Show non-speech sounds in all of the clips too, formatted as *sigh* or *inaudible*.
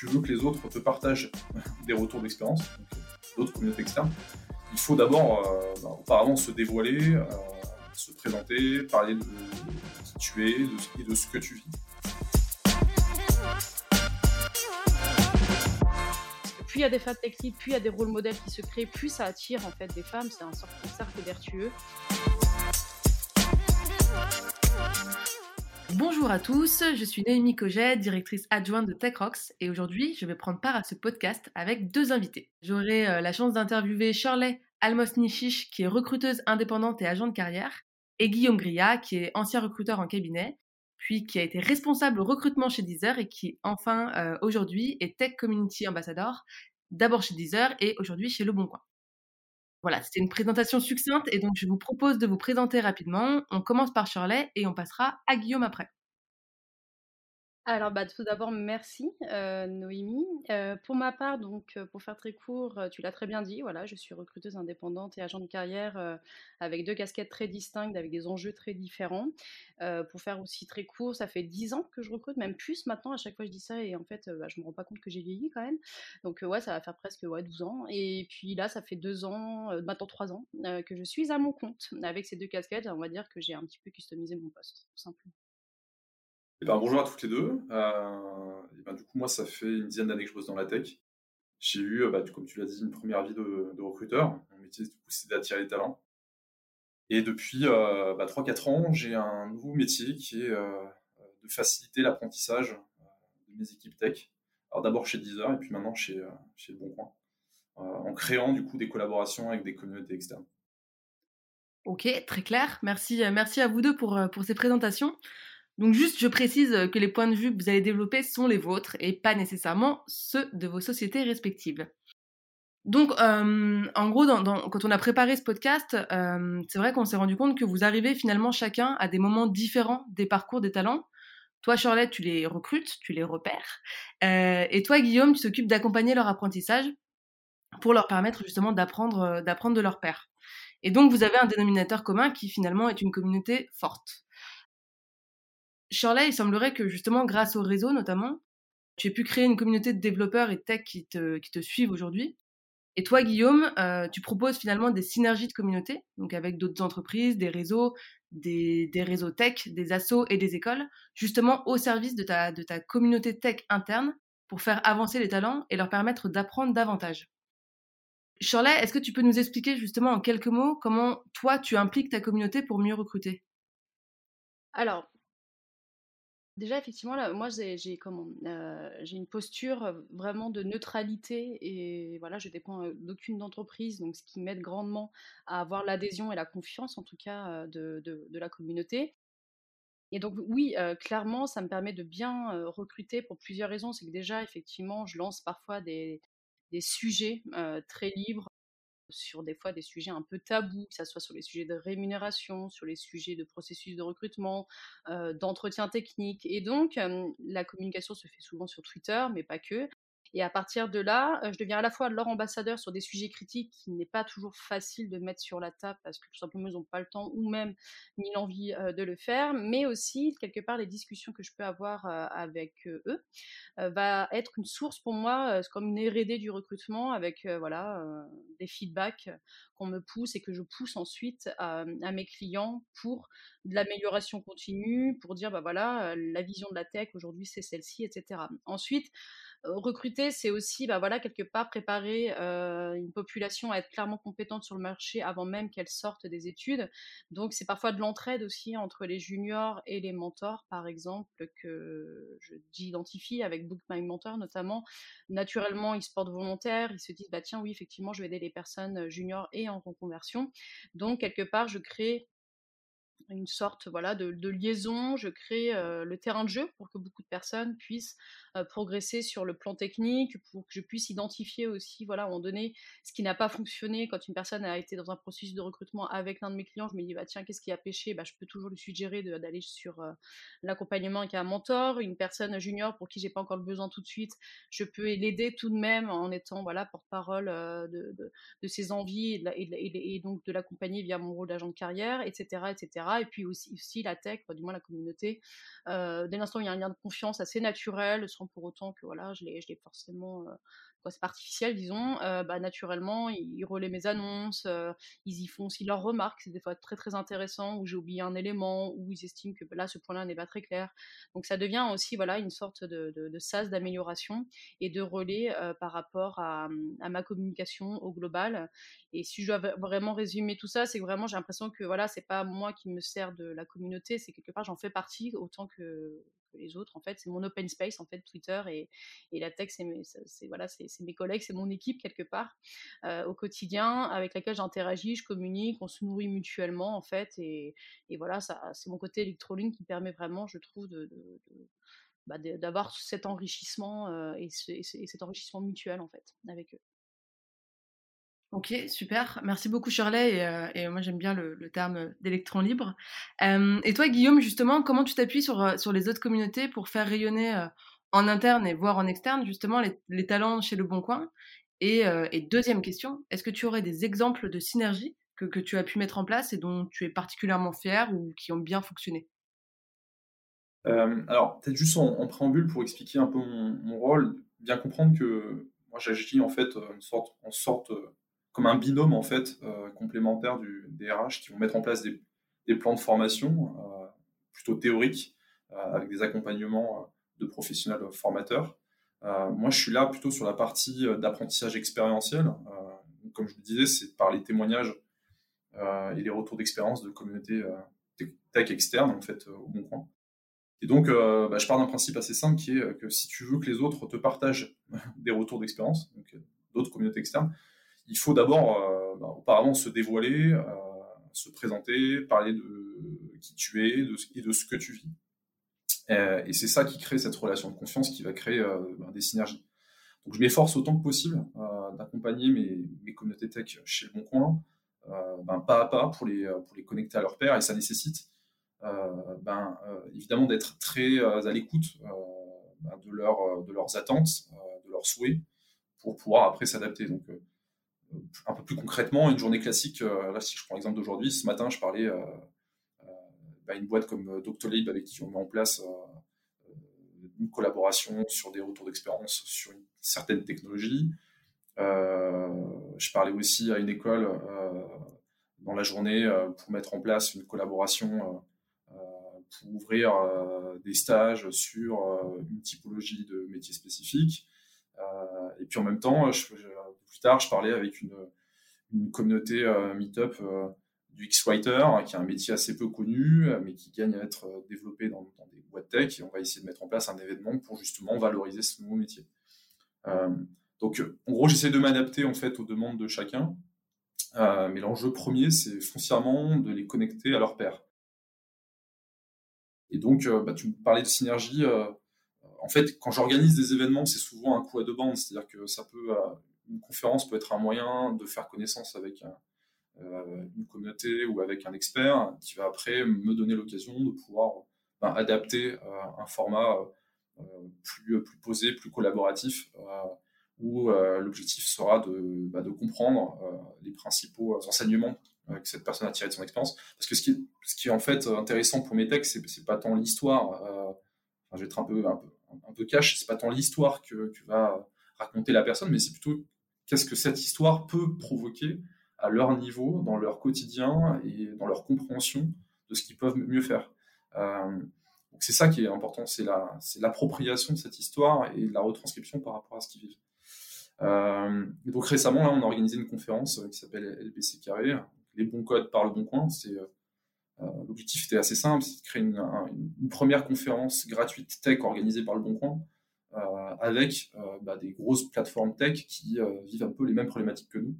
tu veux que les autres te partagent des retours d'expérience, d'autres communautés externes, il faut d'abord, bah, auparavant, se dévoiler, se présenter, parler de qui tu es et de ce que tu vis. plus il y a des femmes tech plus il y a des rôles modèles qui se créent, plus ça attire en fait des femmes. C'est un sorte de cercle vertueux. Bonjour à tous, je suis Noémie Coget, directrice adjointe de TechRox, et aujourd'hui je vais prendre part à ce podcast avec deux invités. J'aurai euh, la chance d'interviewer Shirley Almos-Nichiche, qui est recruteuse indépendante et agent de carrière, et Guillaume Gria, qui est ancien recruteur en cabinet, puis qui a été responsable recrutement chez Deezer et qui enfin euh, aujourd'hui est Tech Community Ambassador, d'abord chez Deezer et aujourd'hui chez Le Bon Coin. Voilà, c'était une présentation succincte et donc je vous propose de vous présenter rapidement. On commence par Shirley et on passera à Guillaume après. Alors, bah, tout d'abord, merci euh, Noémie. Euh, pour ma part, donc, euh, pour faire très court, tu l'as très bien dit, voilà, je suis recruteuse indépendante et agent de carrière avec deux casquettes très distinctes, avec des enjeux très différents. pour faire aussi très court, ça fait 10 ans que je recrute, même plus maintenant, à chaque fois je dis ça et en fait, bah, je me rends pas compte que j'ai vieilli quand même. Donc, ouais, ça va faire presque ouais, 12 ans. Et puis là, ça fait 2 ans, maintenant 3 ans, que je suis à mon compte. Avec ces deux casquettes, on va dire que j'ai un petit peu customisé mon poste, tout simplement. Eh ben, bonjour à toutes les deux. Euh, ben, du coup, moi, ça fait une dizaine d'années que je bosse dans la tech. J'ai eu, bah, comme tu l'as dit, une première vie de, recruteur. Mon métier, c'est d'attirer les talents. Et depuis euh, bah, 3-4 ans, j'ai un nouveau métier qui est euh, de faciliter l'apprentissage de mes équipes tech. Alors d'abord chez Deezer et puis maintenant chez, chez Le Bon Coin. en créant du coup des collaborations avec des communautés externes. Ok, très clair. Merci, merci à vous deux pour, pour ces présentations. Donc juste, je précise que les points de vue que vous allez développer sont les vôtres et pas nécessairement ceux de vos sociétés respectives. Donc, en gros, quand on a préparé ce podcast, c'est vrai qu'on s'est rendu compte que vous arrivez finalement chacun à des moments différents des parcours des talents. Toi, Charlotte, tu les recrutes, tu les repères. et toi, Guillaume, tu t'occupes d'accompagner leur apprentissage pour leur permettre justement d'apprendre, d'apprendre de leur père. Et donc, vous avez un dénominateur commun qui finalement est une communauté forte. Shirley, il semblerait que justement, grâce au réseau notamment, tu aies pu créer une communauté de développeurs et de tech qui te, qui te suivent aujourd'hui. Et toi, Guillaume, euh, tu proposes finalement des synergies de communauté, donc avec d'autres entreprises, des réseaux, des, des, réseaux tech, des assos et des écoles, justement au service de ta, de ta communauté tech interne pour faire avancer les talents et leur permettre d'apprendre davantage. Shirley, est-ce que tu peux nous expliquer justement en quelques mots comment toi tu impliques ta communauté pour mieux recruter? Alors, Déjà, effectivement, là, moi, j'ai comment euh, j'ai une posture vraiment de neutralité et voilà, je dépends d'aucune entreprise, donc ce qui m'aide grandement à avoir l'adhésion et la confiance, en tout cas, de, de, la communauté. Et donc, oui, clairement, ça me permet de bien recruter pour plusieurs raisons. C'est que déjà, effectivement, je lance parfois des, des sujets très libres sur des fois des sujets un peu tabous, que ce soit sur les sujets de rémunération, sur les sujets de processus de recrutement, euh, d'entretien technique. Et donc, la communication se fait souvent sur Twitter, mais pas que. Et à partir de là, je deviens à la fois leur ambassadeur sur des sujets critiques qui n'est pas toujours facile de mettre sur la table parce que tout simplement ils n'ont pas le temps ou même ni l'envie de le faire, mais aussi quelque part les discussions que je peux avoir avec eux va être une source pour moi, comme une R&D du recrutement avec voilà des feedbacks qu'on me pousse et que je pousse ensuite à, à mes clients pour de l'amélioration continue, pour dire bah voilà la vision de la tech aujourd'hui c'est celle-ci, etc. Ensuite recruter, c'est aussi, bah voilà, quelque part préparer une population à être clairement compétente sur le marché avant même qu'elle sorte des études. Donc, c'est parfois de l'entraide aussi entre les juniors et les mentors, par exemple, que j'identifie avec Book My Mentor notamment. Naturellement, ils se portent volontaires, ils se disent, bah tiens, oui, effectivement, je vais aider les personnes juniors et en reconversion. Donc, quelque part, je crée une sorte voilà de, liaison, je crée le terrain de jeu pour que beaucoup de personnes puissent progresser sur le plan technique, pour que je puisse identifier aussi voilà à un moment donné ce qui n'a pas fonctionné. Quand une personne a été dans un processus de recrutement avec l'un de mes clients, je me dis bah tiens qu'est-ce qui a pêché, bah, je peux toujours lui suggérer d'aller sur l'accompagnement avec un mentor, une personne junior pour qui j'ai pas encore le besoin tout de suite, je peux l'aider tout de même en étant voilà porte-parole de, de, ses envies et, et, donc de l'accompagner via mon rôle d'agent de carrière, etc., etc Et puis aussi, la tech, du moins la communauté. dès l'instant il y a un lien de confiance assez naturel, sans pour autant que voilà, je l'ai forcément c'est artificiel, disons, bah, naturellement, ils, relaient mes annonces, ils y font aussi leurs remarques, c'est des fois très très intéressant, où j'ai oublié un élément, où ils estiment que là, ce point-là n'est pas très clair. Donc ça devient aussi voilà, une sorte de, de, sas d'amélioration et de relais par rapport à, à, ma communication au global. Et si je dois vraiment résumer tout ça, c'est que vraiment j'ai l'impression que voilà, c'est pas moi qui me sers de la communauté, c'est quelque part j'en fais partie autant que, les autres. En fait, c'est mon open space, en fait, Twitter et, et la tech, c'est mes, voilà, c'est mes collègues, c'est mon équipe quelque part euh, au quotidien avec laquelle j'interagis, je communique, on se nourrit mutuellement, en fait. Et, et voilà, ça, c'est mon côté électrolink qui permet vraiment, je trouve, de, bah, d'avoir cet enrichissement euh, et, et, cet enrichissement mutuel, en fait, avec eux. Ok, super. Merci beaucoup Shirley. Et, euh, moi j'aime bien le, terme d'électron libre. Euh, et toi Guillaume, justement, comment tu t'appuies sur, euh, sur les autres communautés pour faire rayonner en interne et voire en externe justement les, talents chez Le Bon Coin? Et, deuxième question, est-ce que tu aurais des exemples de synergie que, que, tu as pu mettre en place et dont tu es particulièrement fier ou qui ont bien fonctionné? Alors peut-être juste en, préambule pour expliquer un peu mon, rôle, bien comprendre que moi j'agis en fait en sorte comme un binôme en fait euh, complémentaire du, des RH qui vont mettre en place des, plans de formation euh, plutôt théoriques euh, avec des accompagnements de professionnels formateurs. moi, je suis là plutôt sur la partie d'apprentissage expérientiel. comme je le disais, c'est par les témoignages et les retours d'expérience de communautés tech externes en fait au bon coin. Et donc, bah, je pars d'un principe assez simple qui est que si tu veux que les autres te partagent *laughs* des retours d'expérience, d'autres communautés externes, il faut d'abord, euh, bah, auparavant, se dévoiler, euh, se présenter, parler de qui tu es et de ce que tu vis. Euh, et c'est ça qui crée cette relation de confiance qui va créer bah, des synergies. Donc je m'efforce autant que possible d'accompagner mes, communautés tech chez Le Bon Coin, ben, pas à pas pour les, pour les connecter à leur père, et ça nécessite ben, évidemment d'être très à l'écoute ben, de, de leurs attentes, de leurs souhaits, pour pouvoir après s'adapter. Un peu plus concrètement, une journée classique, euh, là si je prends l'exemple d'aujourd'hui, ce matin je parlais à euh, euh, une boîte comme Doctolib avec qui on met en place une collaboration sur des retours d'expérience sur une certaine technologie. je parlais aussi à une école dans la journée pour mettre en place une collaboration pour ouvrir des stages sur une typologie de métiers spécifiques. et puis en même temps, je, plus tard, je parlais avec une, communauté euh, Meetup euh, du X-Writer, qui est un métier assez peu connu, euh, mais qui gagne à être développé dans, des boîtes tech. Et on va essayer de mettre en place un événement pour justement valoriser ce nouveau métier. donc, en gros, j'essaie de m'adapter en fait aux demandes de chacun. mais l'enjeu premier, c'est foncièrement de les connecter à leur père. Et donc, bah, tu me parlais de synergie. en fait, quand j'organise des événements, c'est souvent un coup à deux bandes. C'est-à-dire que ça peut, une conférence peut être un moyen de faire connaissance avec euh, une communauté ou avec un expert qui va après me donner l'occasion de pouvoir ben, adapter euh, un format euh, plus, posé, plus collaboratif, où l'objectif sera de, de comprendre les principaux enseignements que cette personne a tiré de son expérience. Parce que ce qui, est, en fait intéressant pour mes textes, c'est, pas tant l'histoire, je vais être un peu, un peu, un peu cash, c'est pas tant l'histoire que tu vas raconter la personne, mais c'est plutôt qu'est-ce que cette histoire peut provoquer à leur niveau, dans leur quotidien et dans leur compréhension de ce qu'ils peuvent mieux faire. Euh, c'est ça qui est important, c'est l'appropriation de cette histoire et la retranscription par rapport à ce qu'ils vivent. Euh, donc récemment, là, on a organisé une conférence qui s'appelle LBC Carré, les bons codes par le bon coin. C'est euh, l'objectif était assez simple, c'est de créer une, première conférence gratuite tech organisée par le bon coin euh, avec euh, bah, des grosses plateformes tech qui euh, vivent un peu les mêmes problématiques que nous.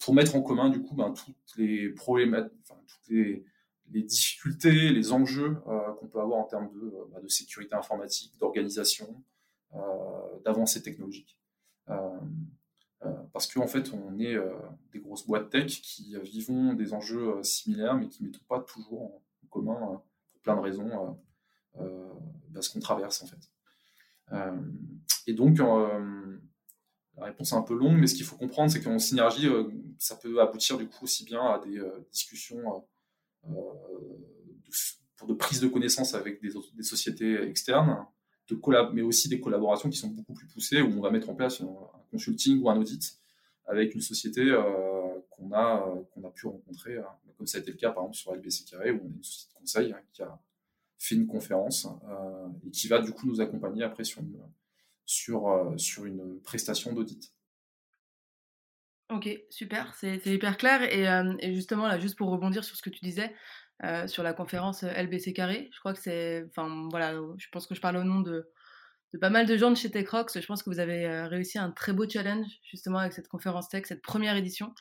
pour mettre en commun du coup ben, toutes les problématiques, toutes les, difficultés, les enjeux qu'on peut avoir en termes de, bah, de sécurité informatique, d'organisation, d'avancée technologique. parce qu'en en fait, on est des grosses boîtes tech qui vivons des enjeux similaires, mais qui ne mettent pas toujours en, commun pour plein de raisons bah, ce qu'on traverse en fait. Euh, et donc, euh, la réponse est un peu longue, mais ce qu'il faut comprendre, c'est qu'en synergie, euh, ça peut aboutir du coup aussi bien à des discussions pour de prise de connaissances avec des, sociétés externes, de mais aussi des collaborations qui sont beaucoup plus poussées, où on va mettre en place un, consulting ou un audit avec une société qu'on a, a pu rencontrer, comme ça a été le cas par exemple sur LBC Carré, où on a une société de conseil hein, qui a fait une conférence et qui va du coup nous accompagner après sur une, sur, sur une prestation d'audit. Ok, super, c'est hyper clair. Et, justement, là, juste pour rebondir sur ce que tu disais, sur la conférence LBC Carré, je crois que c'est. Enfin, voilà, je pense que je parle au nom de, de pas mal de gens de chez TechRox. Je pense que vous avez réussi un très beau challenge, justement, avec cette conférence tech, cette première édition.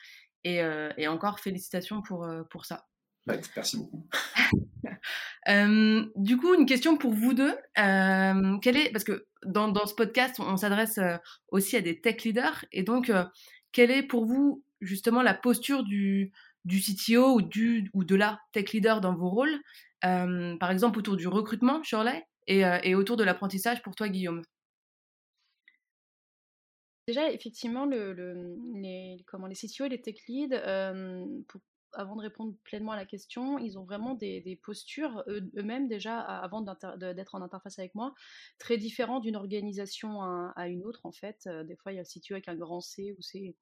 Et, et encore, félicitations pour, pour ça. Bah, merci beaucoup. *laughs* du coup, une question pour vous deux. quelle est, parce que dans, dans ce podcast, on, s'adresse aussi à des tech leaders. Et donc, quelle est pour vous justement la posture du, du CTO ou, du, ou de la tech leader dans vos rôles? Par exemple, autour du recrutement, Shirley, et, et autour de l'apprentissage pour toi, Guillaume Déjà, effectivement, le, les, comment, les CTO et les tech leads, pour avant de répondre pleinement à la question, ils ont vraiment des, postures eux-mêmes déjà avant d'être en interface avec moi très différents d'une organisation à, une autre en fait. Euh, des fois il y a CTO avec un grand C où c'est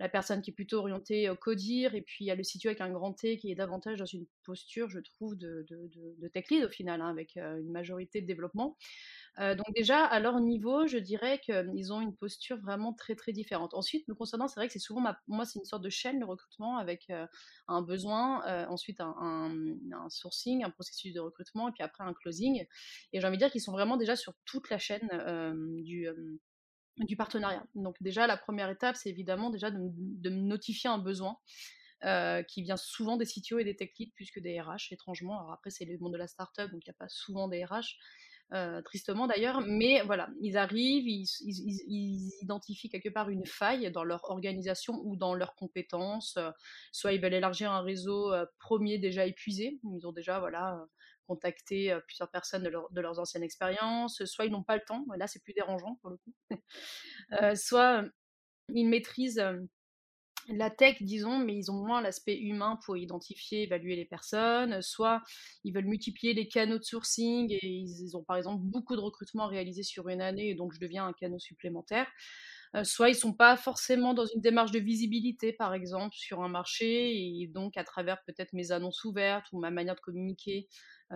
la personne qui est plutôt orientée au codir et puis il y a le CTO avec un grand T qui est davantage dans une posture je trouve de, de, tech lead au final hein, avec une majorité de développement. Donc déjà, à leur niveau, je dirais qu'ils ont une posture vraiment très très différente. Ensuite, nous concernant, c'est vrai que c'est souvent, moi, c'est une sorte de chaîne, le recrutement, avec un besoin, ensuite un, sourcing, un processus de recrutement, et puis après un closing. Et j'ai envie de dire qu'ils sont vraiment déjà sur toute la chaîne du du partenariat. Donc déjà, la première étape, c'est évidemment déjà de, me notifier un besoin. qui vient souvent des CTO et des tech leads plus que des RH, étrangement. Alors après, c'est le monde de la startup, donc il n'y a pas souvent des RH. Euh, tristement d'ailleurs, mais voilà, ils arrivent, ils, identifient quelque part une faille dans leur organisation ou dans leurs compétences, euh, soit ils veulent élargir un réseau euh, premier déjà épuisé, ils ont déjà voilà contacté plusieurs personnes de, leurs anciennes expériences, soit ils n'ont pas le temps, là c'est plus dérangeant pour le coup, *laughs* soit ils maîtrisent la tech, disons, mais ils ont moins l'aspect humain pour identifier, évaluer les personnes. Soit ils veulent multiplier les canaux de sourcing et ils ont par exemple beaucoup de recrutements réalisés sur une année et donc je deviens un canal supplémentaire. Soit ils sont pas forcément dans une démarche de visibilité, par exemple, sur un marché et donc à travers peut-être mes annonces ouvertes ou ma manière de communiquer,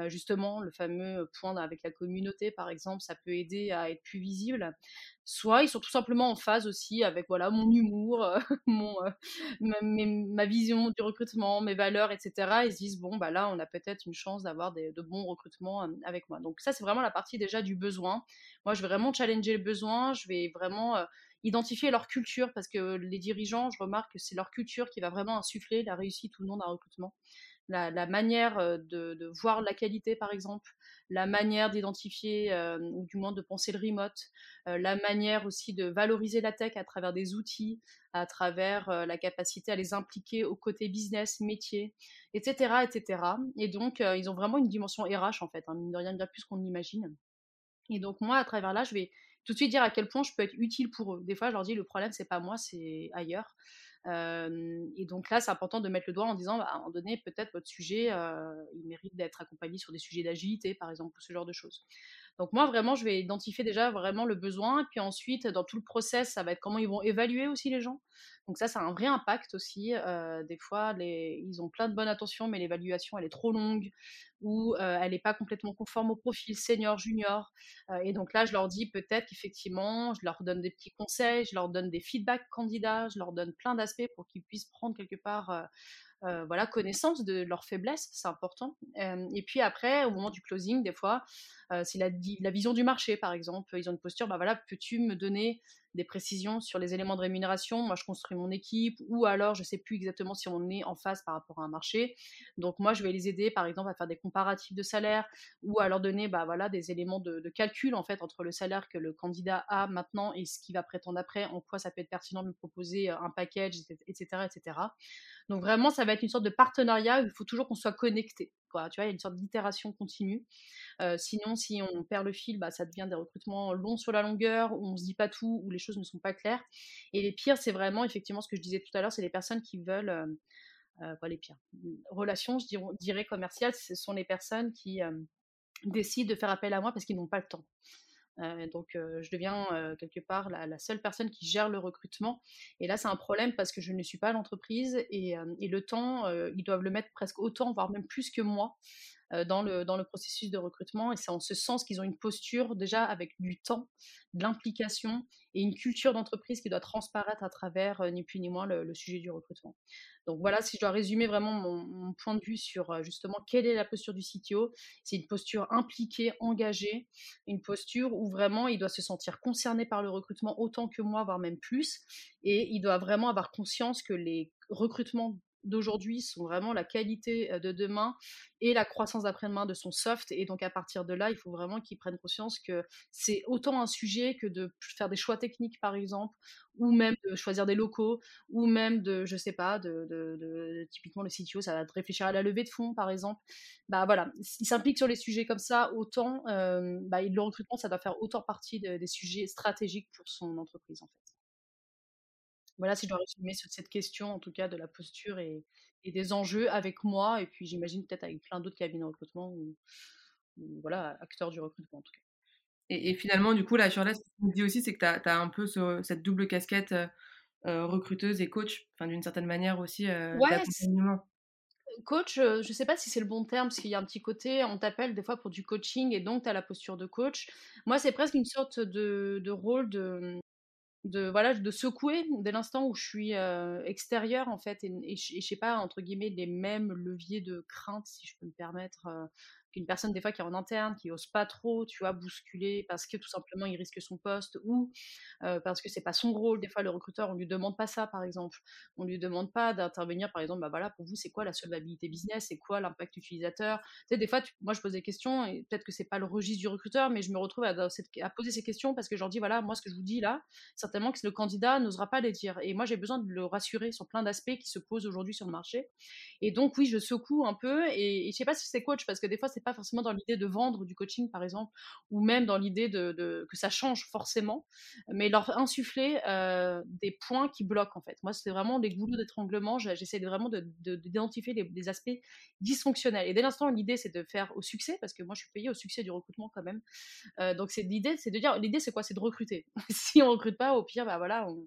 justement, le fameux point avec la communauté, par exemple, ça peut aider à être plus visible. Soit ils sont tout simplement en phase aussi avec voilà mon humour, *laughs* mon, ma, vision du recrutement, mes valeurs, etc. Ils se disent bon bah là on a peut-être une chance d'avoir de bons recrutements avec moi. Donc ça c'est vraiment la partie déjà du besoin. Moi je vais vraiment challenger le besoin, je vais vraiment identifier leur culture parce que les dirigeants, je remarque que c'est leur culture qui va vraiment insuffler la réussite ou non d'un recrutement la, manière de, voir la qualité, par exemple, la manière d'identifier, ou du moins de penser le remote, la manière aussi de valoriser la tech à travers des outils, à travers la capacité à les impliquer au côté business, métier, etc. etc. Et donc, ils ont vraiment une dimension RH, en fait, hein, mine de rien bien plus qu'on imagine. Et donc, moi, à travers là, je vais tout de suite dire à quel point je peux être utile pour eux. Des fois, je leur dis, le problème, c'est pas moi, c'est ailleurs et donc là, c'est important de mettre le doigt en disant, bah, à un moment donné, peut-être votre sujet, il mérite d'être accompagné sur des sujets d'agilité, par exemple, ou ce genre de choses. Donc moi, vraiment, je vais identifier déjà vraiment le besoin, puis ensuite, dans tout le process, ça va être comment ils vont évaluer aussi les gens. Donc ça, ça a un vrai impact aussi. Euh, des fois, ils ont plein de bonnes intentions, mais l'évaluation, elle est trop longue ou euh, elle n'est pas complètement conforme au profil senior, junior. Euh, et donc là, je leur dis peut-être qu'effectivement, je leur donne des petits conseils, je leur donne des feedbacks candidats, je leur donne plein d'aspects pour qu'ils puissent prendre quelque part voilà, connaissance de leurs faiblesses, c'est important. Et puis après, au moment du closing, des fois, c'est la, la, vision du marché, par exemple. Ils ont une posture, bah voilà, peux-tu me donner des précisions sur les éléments de rémunération Moi, je construis mon équipe, ou alors, je ne sais plus exactement si on est en face par rapport à un marché. Donc, moi, je vais les aider, par exemple, à faire des comparatifs de salaire, ou à leur donner, bah voilà, des éléments de, calcul, en fait, entre le salaire que le candidat a maintenant et ce qu'il va prétendre après, en quoi ça peut être pertinent de me proposer un package, etc., etc. Donc vraiment, ça va être une sorte de partenariat où il faut toujours qu'on soit connecté. Tu vois, il y a une sorte d'itération continue. Euh, sinon, si on perd le fil, bah, ça devient des recrutements longs sur la longueur, où on se dit pas tout, où les choses ne sont pas claires. Et les pires, c'est vraiment effectivement ce que je disais tout à l'heure, c'est les personnes qui veulent euh, quoi les pires Relations, je dirais, commerciales, ce sont les personnes qui décident de faire appel à moi parce qu'ils n'ont pas le temps. Donc, je deviens quelque part la, seule personne qui gère le recrutement. Et là, c'est un problème parce que je ne suis pas l'entreprise et, et, le temps, ils doivent le mettre presque autant, voire même plus que moi. Euh, dans, le, dans le processus de recrutement. Et c'est en ce sens qu'ils ont une posture déjà avec du temps, de l'implication et une culture d'entreprise qui doit transparaître à travers euh, ni plus ni moins le, sujet du recrutement. Donc voilà, si je dois résumer vraiment mon, point de vue sur euh, justement quelle est la posture du CTO, c'est une posture impliquée, engagée, une posture où vraiment il doit se sentir concerné par le recrutement autant que moi, voire même plus, et il doit vraiment avoir conscience que les recrutements d'aujourd'hui sont vraiment la qualité de demain et la croissance d'après-demain de son soft. Et donc, à partir de là, il faut vraiment qu'ils prennent conscience que c'est autant un sujet que de faire des choix techniques, par exemple, ou même de choisir des locaux, ou même de, je sais pas, de, typiquement le CTO, ça va réfléchir à la levée de fonds, par exemple. Bah voilà, il s'implique sur les sujets comme ça, autant, bah, le recrutement, ça doit faire autant partie des sujets stratégiques pour son entreprise, en fait. Voilà, si je dois résumer sur cette question, en tout cas, de la posture et, des enjeux avec moi, et puis j'imagine peut-être avec plein d'autres cabinets de recrutement ou, voilà, acteurs du recrutement en tout cas. Et, finalement, du coup, là, sur ce que tu me dis aussi, c'est que tu as, un peu cette double casquette euh, euh, recruteuse et coach, enfin, d'une certaine manière aussi, euh, d'accompagnement. Coach, je ne sais pas si c'est le bon terme, parce qu'il y a un petit côté, on t'appelle des fois pour du coaching, et donc tu as la posture de coach. Moi, c'est presque une sorte de, de rôle de, de voilà de secouer dès l'instant où je suis euh, extérieure en fait et, et, je sais pas entre guillemets les mêmes leviers de crainte si je peux me permettre euh, une personne des fois qui est en interne, qui ose pas trop, tu vois, bousculer parce que tout simplement il risque son poste ou parce que c'est pas son rôle. Des fois, le recruteur, on lui demande pas ça, par exemple. On lui demande pas d'intervenir, par exemple, bah voilà, pour vous, c'est quoi la solvabilité business, c'est quoi l'impact utilisateur? Tu sais, des fois, moi, je pose des questions et peut-être que c'est pas le registre du recruteur, mais je me retrouve à, poser ces questions parce que je leur dis, voilà, moi, ce que je vous dis là, certainement que le candidat n'osera pas les dire. Et moi, j'ai besoin de le rassurer sur plein d'aspects qui se posent aujourd'hui sur le marché. Et donc, oui, je secoue un peu et, et je sais pas si c'est coach parce que des fois, c'est pas forcément dans l'idée de vendre du coaching, par exemple, ou même dans l'idée de, que ça change forcément, mais leur insuffler des points qui bloquent, en fait. Moi, c'est vraiment des goulots d'étranglement. J'essaie vraiment d'identifier de, des, aspects dysfonctionnels. Et dès l'instant, l'idée, c'est de faire au succès, parce que moi, je suis payée au succès du recrutement quand même. Donc, c'est l'idée, c'est de dire, l'idée, c'est quoi? C'est de recruter. *laughs* si on recrute pas, au pire, bah voilà, on,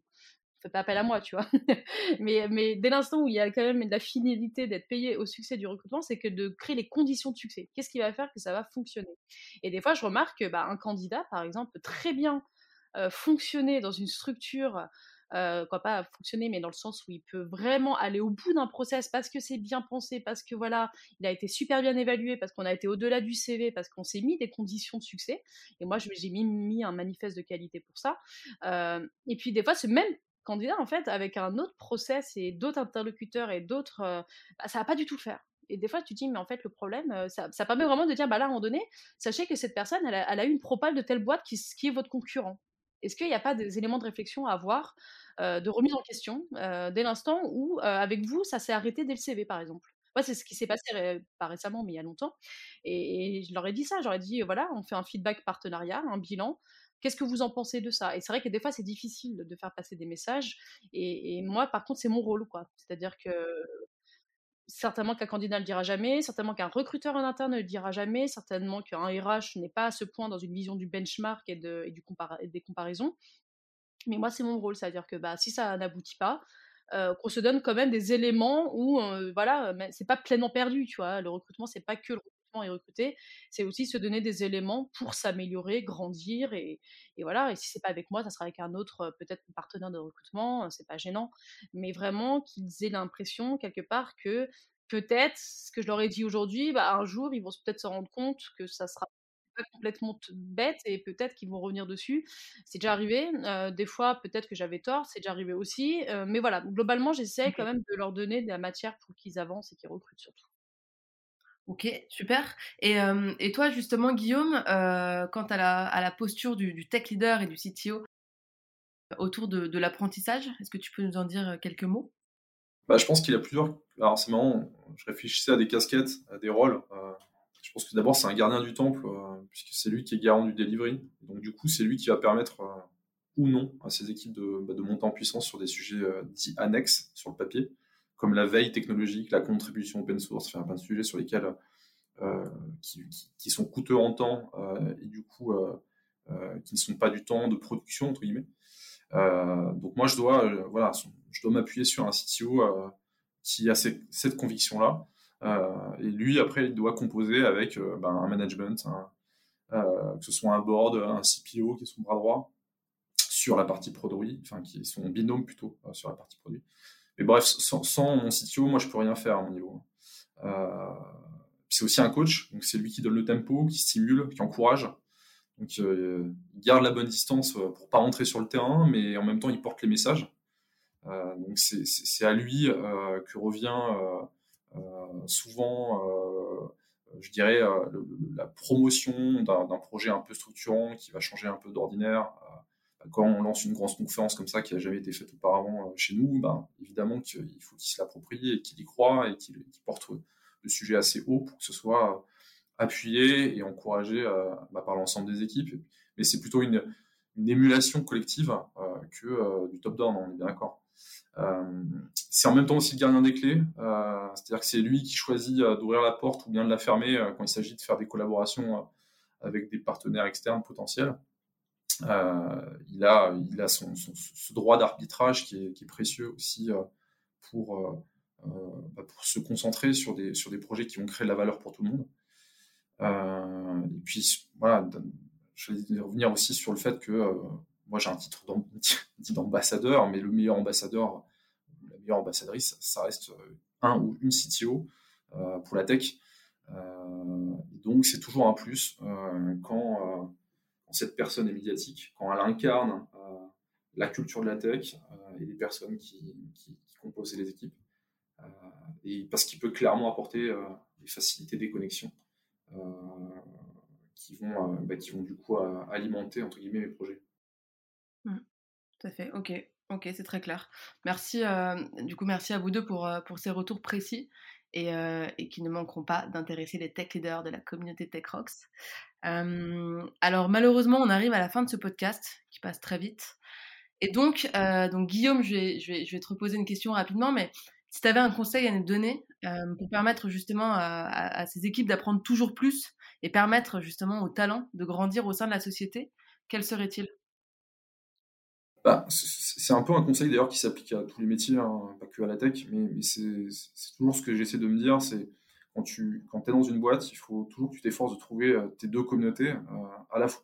fait pas appel à moi, tu vois. *laughs* mais, mais dès l'instant où il y a quand même la finalité d'être payé au succès du recrutement, c'est que de créer les conditions de succès. Qu'est-ce qui va faire que ça va fonctionner? Et des fois, je remarque que bah, un candidat, par exemple, peut très bien euh, fonctionner dans une structure. Euh, quoi pas fonctionner, mais dans le sens où il peut vraiment aller au bout d'un process parce que c'est bien pensé, parce que voilà, il a été super bien évalué, parce qu'on a été au-delà du CV, parce qu'on s'est mis des conditions de succès. Et moi, j'ai mis, mis, un manifeste de qualité pour ça. Euh, et puis des fois, ce même candidat, en fait, avec un autre process et d'autres interlocuteurs et d'autres, euh, bah, ça va pas du tout le faire. Et des fois, tu te dis, mais en fait, le problème, euh, ça, permet vraiment de dire, bah là, à un moment donné, sachez que cette personne, elle a, eu une propale de telle boîte qui, est votre concurrent. Est-ce qu'il n'y a pas des éléments de réflexion à avoir, euh, de remise en question, dès l'instant où, avec vous, ça s'est arrêté dès le CV, par exemple? Moi, c'est ce qui s'est passé pas récemment, mais il y a longtemps. Et, et je leur ai dit ça, j'aurais dit, voilà, on fait un feedback partenariat, un bilan. Qu'est-ce que vous en pensez de ça? Et c'est vrai que des fois, c'est difficile de faire passer des messages. Et, moi, par contre, c'est mon rôle, quoi. C'est-à-dire que certainement qu'un candidat ne le dira jamais, certainement qu'un recruteur en interne ne le dira jamais, certainement qu'un RH n'est pas à ce point dans une vision du benchmark et, du des comparaisons. Mais moi, c'est mon rôle, c'est-à-dire que bah, si ça n'aboutit pas, qu'on se donne quand même des éléments où, euh, voilà, c'est pas pleinement perdu, tu vois? Le recrutement, c'est pas que le et recruter, c'est aussi se donner des éléments pour s'améliorer, grandir et, voilà. Et si c'est pas avec moi, ça sera avec un autre, euh, peut-être partenaire de recrutement, euh, c'est pas gênant, mais vraiment qu'ils aient l'impression quelque part que peut-être ce que je leur ai dit aujourd'hui, bah, un jour ils vont peut-être se rendre compte que ça sera complètement bête et peut-être qu'ils vont revenir dessus. C'est déjà arrivé. Euh, des fois, peut-être que j'avais tort, c'est déjà arrivé aussi. mais voilà, globalement, j'essaie quand même de leur donner de la matière pour qu'ils avancent et qu'ils recrutent surtout. Ok, super. Et, et toi, justement, Guillaume, euh, quant à la, à la posture du, tech leader et du CTO autour de, de l'apprentissage, est-ce que tu peux nous en dire quelques mots? Bah, Je pense qu'il y a plusieurs. Alors, c'est marrant, je réfléchissais à des casquettes, à des rôles. Euh, je pense que d'abord, c'est un gardien du temple, euh, puisque c'est lui qui est garant du delivery. Donc, du coup, c'est lui qui va permettre ou non à ses équipes de, bah, de monter en puissance sur des sujets dits annexes sur le papier comme la veille technologique, la contribution open source, enfin, plein de sujets sur lesquels qui, qui, sont coûteux en temps et du coup qui ne sont pas du temps de production entre guillemets. donc moi je dois voilà je dois m'appuyer sur un CTO qui a cette conviction-là. Euh, et lui, après, il doit composer avec euh, ben, un management, euh, que ce soit un board, un CPO qui est son bras droit, sur la partie produit, enfin qui est son binôme plutôt sur la partie produit. Mais bref, sans, mon CTO, moi je peux rien faire à mon niveau. c'est aussi un coach, donc c'est lui qui donne le tempo, qui stimule, qui encourage. Donc il garde la bonne distance pour pas rentrer sur le terrain, mais en même temps il porte les messages. Euh, donc c'est à lui euh, que revient euh, souvent je dirais, la promotion d'un projet un peu structurant qui va changer un peu d'ordinaire. Quand on lance une grande conférence comme ça qui n'a jamais été faite auparavant chez nous, ben, évidemment qu'il faut qu'il se l'approprie et qu'il y croit et qu'il porte le sujet assez haut pour que ce soit appuyé et encouragé bah, par l'ensemble des équipes. Mais c'est plutôt une, émulation collective que du top-down, on est bien d'accord. Euh, c'est en même temps aussi le gardien des clés, euh, c'est-à-dire que c'est lui qui choisit euh, d'ouvrir la porte ou bien de la fermer quand il s'agit de faire des collaborations avec des partenaires externes potentiels. Il a, il a son, ce droit d'arbitrage qui est, précieux aussi pour, bah, pour se concentrer sur des, sur des projets qui vont créer de la valeur pour tout le monde. et puis, voilà, je vais revenir aussi sur le fait que moi j'ai un titre *laughs* d'ambassadeur, mais le meilleur ambassadeur, la meilleure ambassadrice, ça reste euh, un ou une CTO euh, pour la tech. Euh, donc c'est toujours un plus quand, cette personne est médiatique, quand elle incarne la culture de la tech et les personnes qui, composent les équipes. et parce qu'il peut clairement apporter des facilités des connexions qui, vont, bah, qui vont du coup alimenter entre guillemets mes projets. Mmh. Tout à fait. Ok. Ok, c'est très clair. Merci. Euh, du coup, merci à vous deux pour, euh, pour ces retours précis et, euh, et qui ne manqueront pas d'intéresser les tech leaders de la communauté Tech Rocks. alors, malheureusement, on arrive à la fin de ce podcast qui passe très vite. Et donc, donc Guillaume, je vais, je, vais, je vais te reposer une question rapidement, mais si tu avais un conseil à nous donner pour permettre justement à, à ces équipes d'apprendre toujours plus et permettre justement aux talents de grandir au sein de la société, quel serait-il? Bah, c'est un peu un conseil d'ailleurs qui s'applique à tous les métiers, hein, pas que à la tech, mais, c'est toujours ce que j'essaie de me dire, c'est quand tu quand es dans une boîte, il faut toujours que tu t'efforces de trouver euh, tes deux communautés. Euh, à la fois,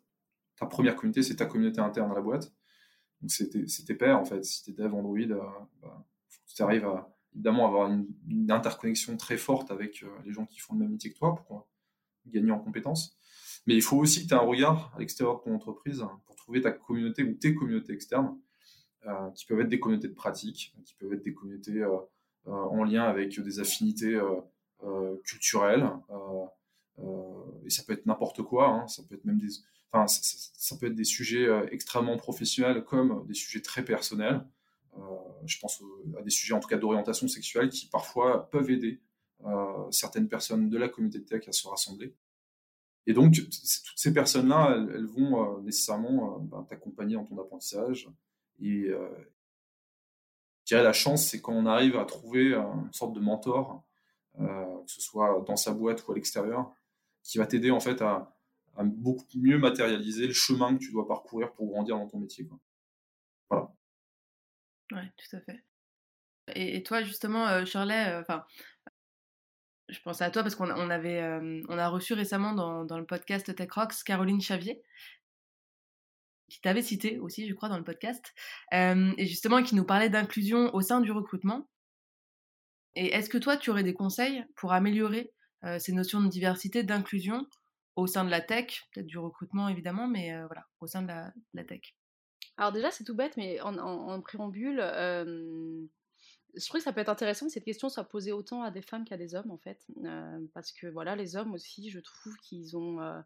ta première communauté, c'est ta communauté interne à la boîte. Donc c'est tes, pairs, en fait. Si tu es dev Android, euh, bah, tu arrives à évidemment avoir une, interconnexion très forte avec les gens qui font le même métier que toi pour gagner en compétences. Mais il faut aussi que tu aies un regard à l'extérieur de ton entreprise pour trouver ta communauté ou tes communautés externes, euh, qui peuvent être des communautés de pratique, qui peuvent être des communautés euh, euh, en lien avec des affinités culturelles. et ça peut être n'importe quoi, hein. ça peut être même des, enfin, ça, peut être des sujets extrêmement professionnels comme des sujets très personnels. je pense à des sujets en tout cas d'orientation sexuelle qui parfois peuvent aider certaines personnes de la communauté de tech à se rassembler. Et donc, toutes ces personnes-là, elles, vont euh, nécessairement euh, ben, t'accompagner dans ton apprentissage. Et euh, je dirais la chance, c'est quand on arrive à trouver une sorte de mentor, que ce soit dans sa boîte ou à l'extérieur, qui va t'aider en fait à, beaucoup mieux matérialiser le chemin que tu dois parcourir pour grandir dans ton métier. Voilà. Ouais, tout à fait. Et, toi, justement, Shirley, enfin, je pensais à toi parce qu'on avait, on a reçu récemment dans, le podcast Tech Rocks Caroline Chavier, qui t'avait cité aussi, je crois, dans le podcast, et justement qui nous parlait d'inclusion au sein du recrutement. Et est-ce que toi, tu aurais des conseils pour améliorer ces notions de diversité, d'inclusion au sein de la tech, peut-être du recrutement évidemment, mais voilà, au sein de la, tech. Alors déjà, c'est tout bête, mais en, en préambule, je trouve que ça peut être intéressant que cette question soit posée autant à des femmes qu'à des hommes, en fait. Euh, parce que, voilà, les hommes aussi, je trouve qu'ils ont euh,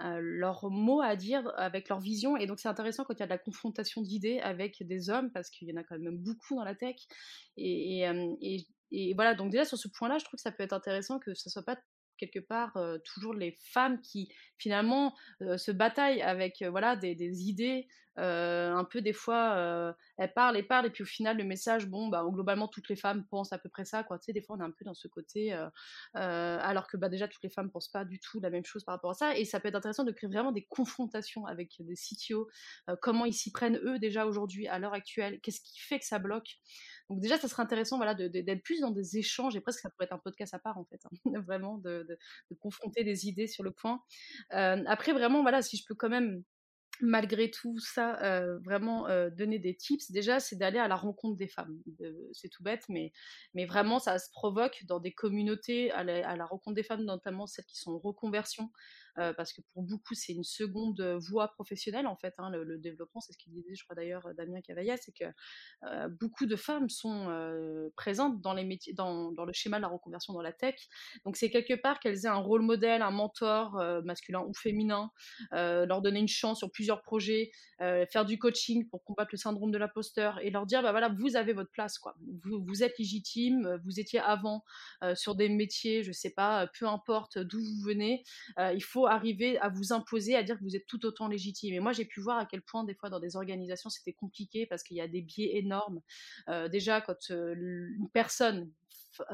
euh, leur mot à dire avec leur vision. Et donc, c'est intéressant quand il y a de la confrontation d'idées avec des hommes, parce qu'il y en a quand même beaucoup dans la tech. Et, et, voilà, donc déjà, sur ce point-là, je trouve que ça peut être intéressant que ce soit pas quelque part toujours les femmes qui finalement se bataillent avec voilà des idées un peu des fois elle parle et parle, et puis au final, le message, bon, bah, globalement, toutes les femmes pensent à peu près ça, quoi. Tu sais, des fois, on est un peu dans ce côté, euh, euh, alors que bah, déjà, toutes les femmes pensent pas du tout la même chose par rapport à ça, et ça peut être intéressant de créer vraiment des confrontations avec des CTO, euh, comment ils s'y prennent eux déjà aujourd'hui, à l'heure actuelle, qu'est-ce qui fait que ça bloque? Donc déjà, ça serait intéressant voilà, d'être plus dans des échanges, et presque ça pourrait être un podcast à part en fait, hein, *laughs* vraiment de, de, confronter des idées sur le point. après, vraiment, voilà, si je peux quand même malgré tout ça, euh, vraiment euh, donner des tips, déjà, c'est d'aller à la rencontre des femmes. c'est tout bête, mais, vraiment, ça se provoque dans des communautés, à la, à la rencontre des femmes, notamment celles qui sont en reconversion, parce que pour beaucoup, c'est une seconde voie professionnelle, en fait, hein, le, développement, c'est ce qu'il disait, je crois d'ailleurs, Damien Cavaillat, c'est que beaucoup de femmes sont présentes dans, les métiers, dans, le schéma de la reconversion dans la tech. Donc, c'est quelque part qu'elles aient un rôle modèle, un mentor, masculin ou féminin, leur donner une chance sur plusieurs projets, faire du coaching pour combattre le syndrome de l'imposteur et leur dire, bah voilà, vous avez votre place, quoi. Vous, vous êtes légitime, vous étiez avant sur des métiers, je sais pas, peu importe d'où vous venez, il faut arriver à vous imposer, à dire que vous êtes tout autant légitime. Et moi, j'ai pu voir à quel point, des fois, dans des organisations, c'était compliqué parce qu'il y a des biais énormes. Euh, déjà, quand euh, une personne,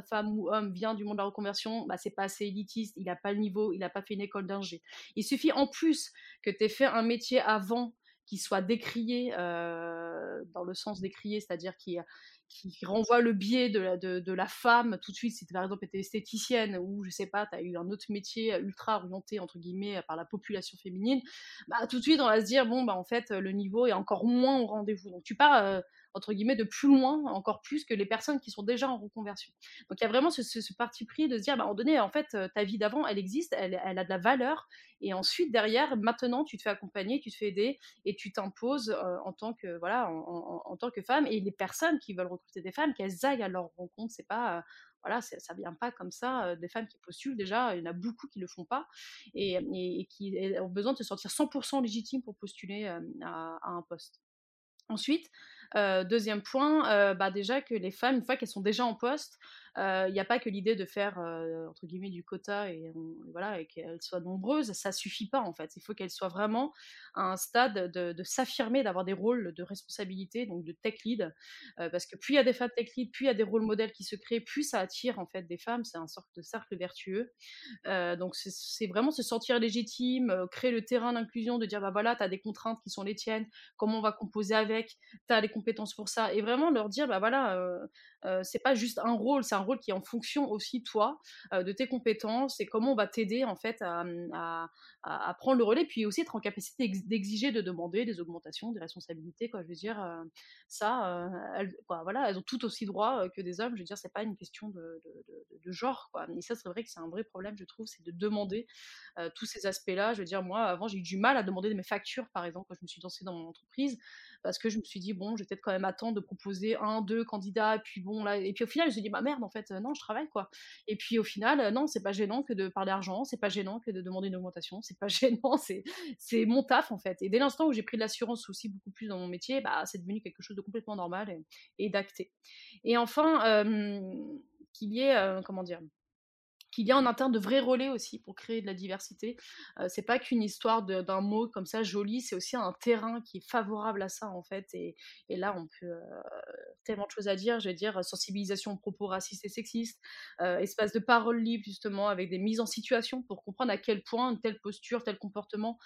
femme ou homme, vient du monde de la reconversion, bah, c'est pas assez élitiste, il n'a pas le niveau, il n'a pas fait une école d'ingé. Il suffit en plus que tu aies fait un métier avant qui soit décrié euh, dans le sens décrié, c'est-à-dire qui, qui renvoie le biais de la, de, la femme tout de suite, si tu par exemple été esthéticienne ou je sais pas, tu as eu un autre métier ultra orienté entre guillemets par la population féminine, bah tout de suite on va se dire bon bah en fait le niveau est encore moins au rendez-vous. Donc tu pars euh, entre guillemets, de plus loin, encore plus que les personnes qui sont déjà en reconversion. Donc il y a vraiment ce, parti pris de se dire, bah, moment donné, en fait, euh, ta vie d'avant, elle existe, elle, a de la valeur, et ensuite, derrière, maintenant, tu te fais accompagner, tu te fais aider, et tu t'imposes euh, en, tant que, voilà, en, tant que femme, et les personnes qui veulent recruter des femmes, qu'elles aillent à leur rencontre, c'est pas... Euh, voilà, ça vient pas comme ça des femmes qui postulent. Déjà, il y en a beaucoup qui le font pas et, qui ont besoin de se sentir 100% légitimes pour postuler à, un poste. Ensuite, deuxième point, bah déjà que les femmes, une fois qu'elles sont déjà en poste, il n'y a pas que l'idée de faire entre guillemets du quota et, voilà et qu'elles soient nombreuses, ça suffit pas en fait. Il faut qu'elles soient vraiment à un stade de, s'affirmer, d'avoir des rôles de responsabilité, donc de tech lead, parce que plus il y a des femmes tech lead, plus il y a des rôles modèles qui se créent, plus ça attire en fait des femmes. C'est un sorte de cercle vertueux. donc c'est vraiment se sentir légitime, créer le terrain d'inclusion, de dire bah voilà, tu as des contraintes qui sont les tiennes, comment on va composer avec, tu as les compétences pour ça, et vraiment leur dire bah voilà, c'est pas juste un rôle, c'est rôle qui est en fonction aussi, toi, de tes compétences et comment on va t'aider, en fait, à, à, prendre le relais, puis aussi être en capacité d'exiger, de demander des augmentations, des responsabilités, quoi. Je veux dire, ça, elles, voilà, elles ont tout aussi droit que des hommes. Je veux dire, c'est pas une question de, de, genre, quoi. Et ça, c'est vrai que c'est un vrai problème, je trouve, c'est de demander tous ces aspects-là. Je veux dire, moi, avant, j'ai eu du mal à demander mes factures, par exemple, quand je me suis lancée dans mon entreprise parce que je me suis dit bon, je vais peut-être quand même attendre de proposer un, deux candidats, et puis bon là, et puis au final, je me suis dit bah merde, en fait, euh, non, je travaille quoi. Et puis au final, euh, non, c'est pas gênant que de parler d'argent, c'est pas gênant que de demander une augmentation, c'est pas *laughs* gênant, c'est c'est mon taf en fait. Et dès l'instant où j'ai pris de l'assurance aussi beaucoup plus dans mon métier, bah c'est devenu quelque chose de complètement normal et, d'acté. Et enfin, euh, qu'il y ait, comment dire, qu'il y a en interne de vrais relais aussi pour créer de la diversité. Euh, c'est pas qu'une histoire d'un mot comme ça joli, c'est aussi un terrain qui est favorable à ça en fait. Et, là, on peut euh, tellement de choses à dire. Je vais dire sensibilisation aux propos racistes et sexistes, euh, espace de parole libre justement avec des mises en situation pour comprendre à quel point une telle posture, tel comportement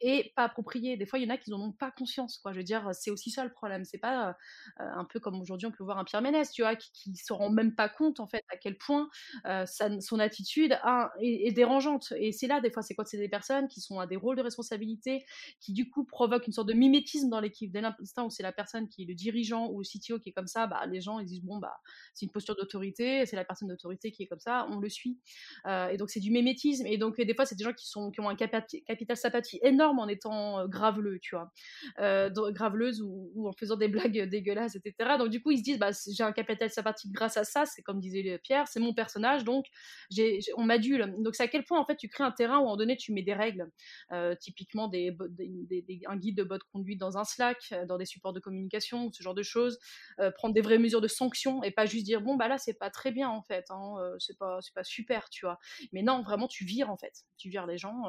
et pas approprié. Des fois, il y en a qui n'en ont pas conscience, quoi. Je veux dire, c'est aussi ça le problème. C'est pas euh, un peu comme aujourd'hui on peut voir un Pierre Ménès, tu vois, qui, ne se rend même pas compte en fait à quel point euh, son attitude est, dérangeante. Et c'est là, des fois, c'est quoi C'est des personnes qui sont à des rôles de responsabilité, qui du coup provoquent une sorte de mimétisme dans l'équipe. Dès l'instant où c'est la personne qui est le dirigeant ou le CTO qui est comme ça, bah, les gens ils disent bon bah c'est une posture d'autorité, c'est la personne d'autorité qui est comme ça, on le suit. Euh, et donc c'est du mimétisme. Et donc des fois c'est des gens qui sont qui ont un capital sympathie énorme en étant graveleux, tu vois, graveleuse ou, en faisant des blagues *laughs* dégueulasses, etc. Donc du coup, ils se disent, bah, j'ai un capital sympathique grâce à ça, c'est comme disait Pierre, c'est mon personnage, donc j'ai, on m'adule. Donc c'est à quel point en fait tu crées un terrain où en donné tu mets des règles, typiquement des, un guide de bonne conduite dans un Slack, dans des supports de communication, ce genre de choses, prendre des vraies mesures de sanctions et pas juste dire bon bah là c'est pas très bien en fait, hein, c'est pas super, tu vois. Mais non, vraiment tu vires en fait, tu vires les gens,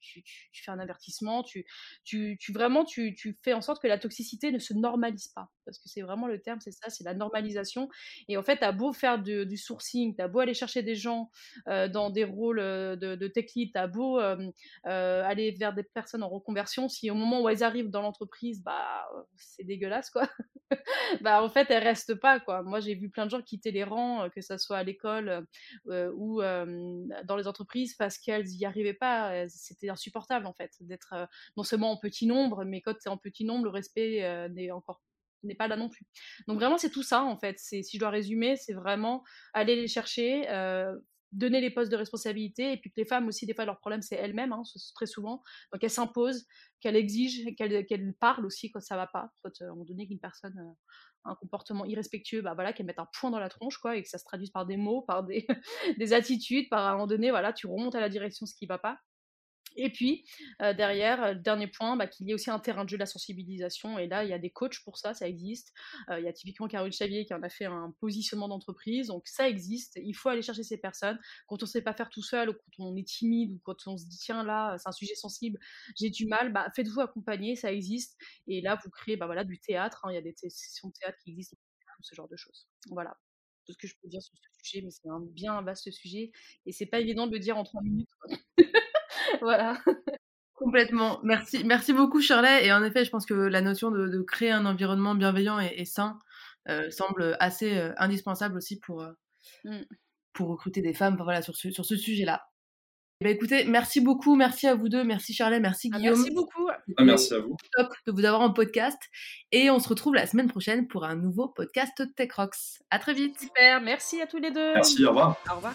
tu fais un avertissement tu, tu, tu vraiment, tu, tu, fais en sorte que la toxicité ne se normalise pas. parce que c'est vraiment le terme, c'est ça, c'est la normalisation. Et en fait, tu as beau faire du sourcing, tu as beau aller chercher des gens dans des rôles de, de tech lead, tu as beau aller vers des personnes en reconversion, si au moment où elles arrivent dans l'entreprise, bah, c'est dégueulasse, quoi. *laughs* bah, en fait, elles restent pas, quoi. Moi, j'ai vu plein de gens quitter les rangs, que ce soit à l'école ou dans les entreprises, parce qu'elles n'y arrivaient pas. C'était insupportable, en fait, d'être non seulement en petit nombre, mais quand es en petit nombre, le respect n'est encore n'est pas là non plus. Donc vraiment c'est tout ça en fait. C'est si je dois résumer, c'est vraiment aller les chercher, donner les postes de responsabilité et puis que les femmes aussi des fois leur problème c'est elles-mêmes hein, très souvent. Donc elles s'imposent qu'elles exigent qu'elles parlent aussi quand ça va pas quand à moment donné qu'une personne a un comportement irrespectueux bah voilà qu'elle mette un point dans la tronche quoi et que ça se traduise par des mots par des, *laughs* des attitudes par à un moment donné voilà tu remontes à la direction ce qui va pas et puis, derrière, dernier point, bah, qu'il y ait aussi un terrain de jeu de la sensibilisation. Et là, il y a des coachs pour ça, ça existe. il y a typiquement Caroline Xavier qui en a fait un positionnement d'entreprise. Donc, ça existe. Il faut aller chercher ces personnes. Quand on ne sait pas faire tout seul, ou quand on est timide, ou quand on se dit, tiens, là, c'est un sujet sensible, j'ai du mal, bah, faites-vous accompagner, ça existe. Et là, vous créez bah, voilà, du théâtre. Hein. il y a des sessions de théâtre qui existent, ce genre de choses. Voilà tout ce que je peux dire sur ce sujet, mais c'est un bien vaste sujet. Et c'est pas évident de le dire en trois minutes. *laughs* *laughs* voilà. Complètement. Merci, merci beaucoup, Shirley. Et en effet, je pense que la notion de, créer un environnement bienveillant et, sain euh, semble assez euh, indispensable aussi pour, euh, mmh. pour recruter des femmes voilà, sur ce, sur ce sujet-là. Eh ben, écoutez, merci beaucoup, merci à vous deux, merci Charlet, merci ah, Guillaume. merci beaucoup. Ah, merci à vous. Top de vous avoir en podcast. Et on se retrouve la semaine prochaine pour un nouveau podcast Tech Rocks. À très vite. Super, merci à tous les deux. Merci, au revoir. Au revoir.